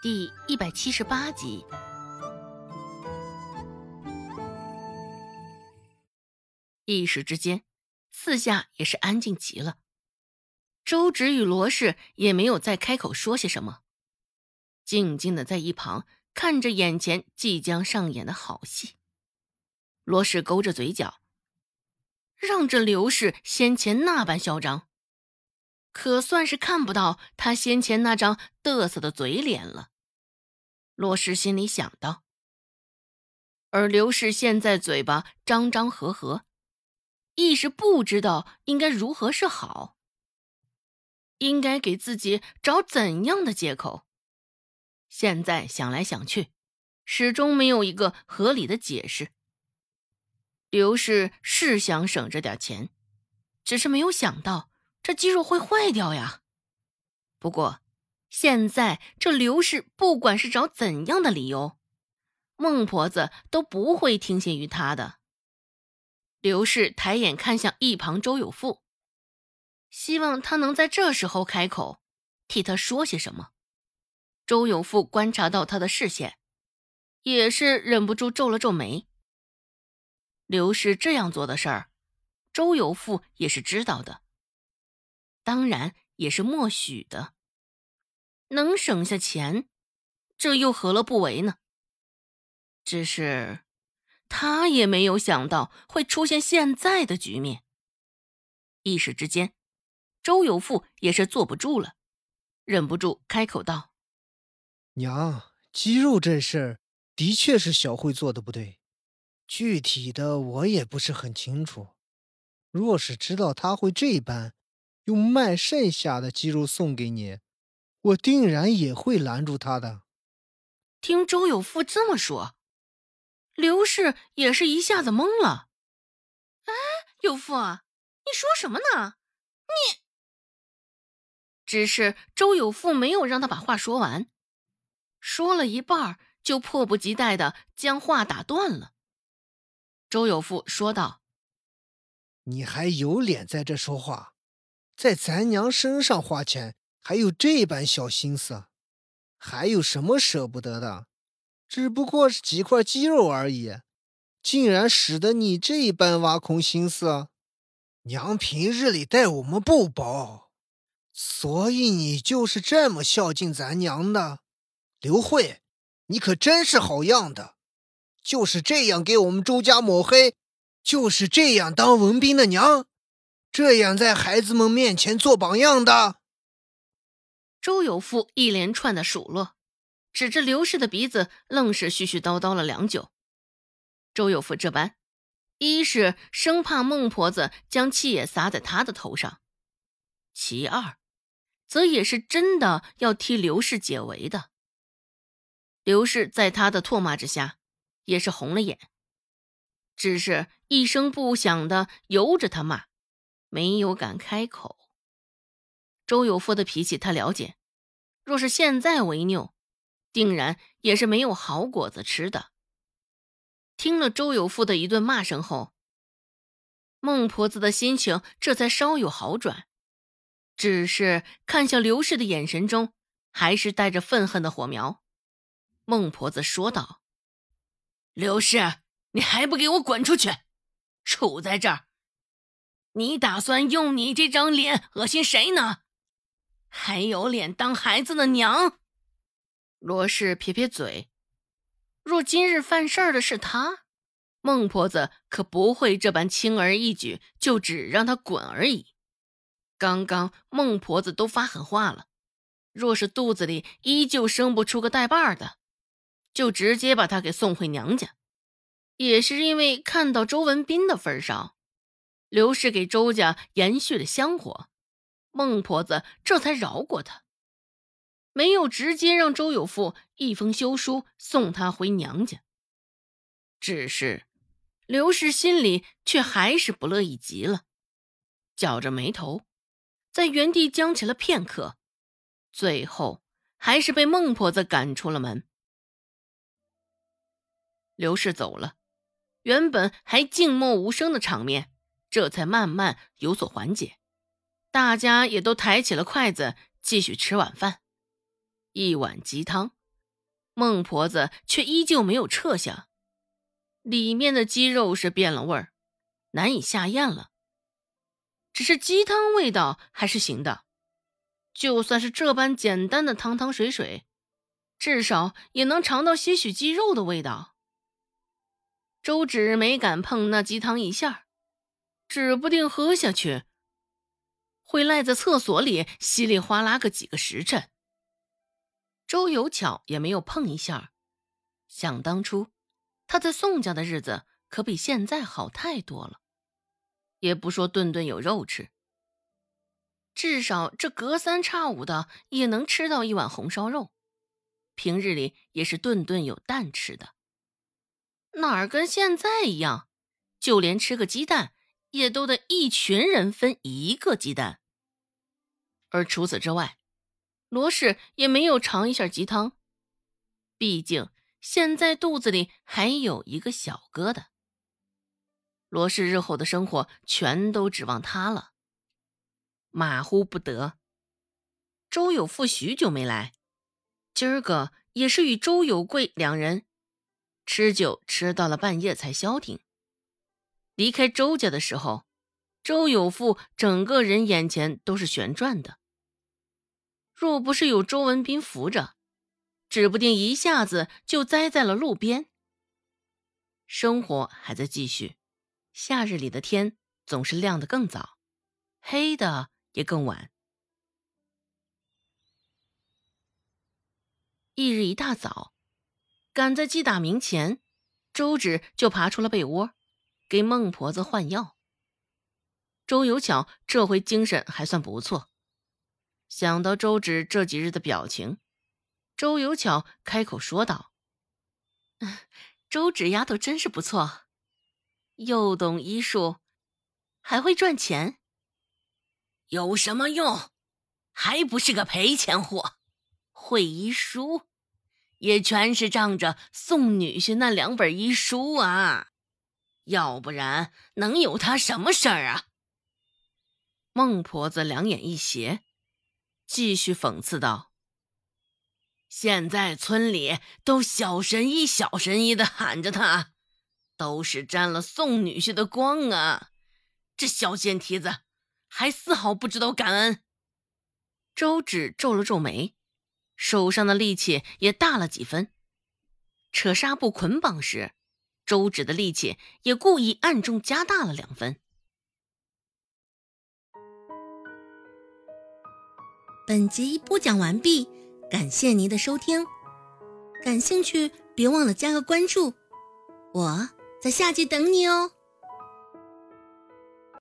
第一百七十八集。一时之间，四下也是安静极了。周芷与罗氏也没有再开口说些什么，静静的在一旁看着眼前即将上演的好戏。罗氏勾着嘴角，让这刘氏先前那般嚣张。可算是看不到他先前那张得瑟的嘴脸了，罗氏心里想到。而刘氏现在嘴巴张张合合，一时不知道应该如何是好，应该给自己找怎样的借口。现在想来想去，始终没有一个合理的解释。刘氏是想省着点钱，只是没有想到。这肌肉会坏掉呀！不过，现在这刘氏不管是找怎样的理由，孟婆子都不会听信于他的。刘氏抬眼看向一旁周有富，希望他能在这时候开口，替他说些什么。周有富观察到他的视线，也是忍不住皱了皱眉。刘氏这样做的事儿，周有富也是知道的。当然也是默许的，能省下钱，这又何乐不为呢？只是他也没有想到会出现现在的局面。一时之间，周有富也是坐不住了，忍不住开口道：“娘，鸡肉这事儿的确是小慧做的不对，具体的我也不是很清楚。若是知道他会这般……”用卖剩下的鸡肉送给你，我定然也会拦住他的。听周有富这么说，刘氏也是一下子懵了。哎，有富，你说什么呢？你……只是周有富没有让他把话说完，说了一半就迫不及待的将话打断了。周有富说道：“你还有脸在这说话？”在咱娘身上花钱，还有这般小心思，还有什么舍不得的？只不过是几块鸡肉而已，竟然使得你这般挖空心思。娘平日里待我们不薄，所以你就是这么孝敬咱娘的。刘慧，你可真是好样的，就是这样给我们周家抹黑，就是这样当文斌的娘。这样在孩子们面前做榜样的，周有富一连串的数落，指着刘氏的鼻子，愣是絮絮叨叨了良久。周有富这般，一是生怕孟婆子将气也撒在他的头上，其二，则也是真的要替刘氏解围的。刘氏在他的唾骂之下，也是红了眼，只是一声不响的由着他骂。没有敢开口。周有富的脾气他了解，若是现在违拗，定然也是没有好果子吃的。听了周有富的一顿骂声后，孟婆子的心情这才稍有好转，只是看向刘氏的眼神中还是带着愤恨的火苗。孟婆子说道：“刘氏，你还不给我滚出去！杵在这儿！”你打算用你这张脸恶心谁呢？还有脸当孩子的娘？罗氏撇撇嘴，若今日犯事儿的是他，孟婆子可不会这般轻而易举就只让他滚而已。刚刚孟婆子都发狠话了，若是肚子里依旧生不出个带把的，就直接把他给送回娘家。也是因为看到周文斌的份上。刘氏给周家延续了香火，孟婆子这才饶过他，没有直接让周有富一封休书送他回娘家。只是刘氏心里却还是不乐意极了，绞着眉头，在原地僵起了片刻，最后还是被孟婆子赶出了门。刘氏走了，原本还静默无声的场面。这才慢慢有所缓解，大家也都抬起了筷子，继续吃晚饭。一碗鸡汤孟婆子却依旧没有撤下，里面的鸡肉是变了味儿，难以下咽了。只是鸡汤味道还是行的，就算是这般简单的汤汤水水，至少也能尝到些许鸡肉的味道。周芷没敢碰那鸡汤一下，指不定喝下去会赖在厕所里稀里哗啦个几个时辰。周有巧也没有碰一下，想当初他在宋家的日子可比现在好太多了。也不说顿顿有肉吃，至少这隔三差五的也能吃到一碗红烧肉，平日里也是顿顿有蛋吃的。哪儿跟现在一样，就连吃个鸡蛋也都得一群人分一个鸡蛋。而除此之外，罗氏也没有尝一下鸡汤，毕竟现在肚子里还有一个小疙瘩。罗氏日后的生活全都指望他了，马虎不得。周有富许久没来，今儿个也是与周有贵两人吃酒吃到了半夜才消停。离开周家的时候，周有富整个人眼前都是旋转的。若不是有周文斌扶着，指不定一下子就栽在了路边。生活还在继续。夏日里的天总是亮得更早，黑的也更晚。翌日一大早，赶在鸡打鸣前，周芷就爬出了被窝，给孟婆子换药。周有巧这回精神还算不错，想到周芷这几日的表情，周有巧开口说道：“周芷丫头真是不错。”又懂医术，还会赚钱，有什么用？还不是个赔钱货。会医书，也全是仗着送女婿那两本医书啊，要不然能有他什么事儿啊？孟婆子两眼一斜，继续讽刺道：“现在村里都小神医、小神医的喊着他。”都是沾了宋女婿的光啊！这小贱蹄子还丝毫不知道感恩。周芷皱了皱眉，手上的力气也大了几分。扯纱布捆绑时，周芷的力气也故意暗中加大了两分。本集播讲完毕，感谢您的收听。感兴趣，别忘了加个关注，我。在下集等你哦。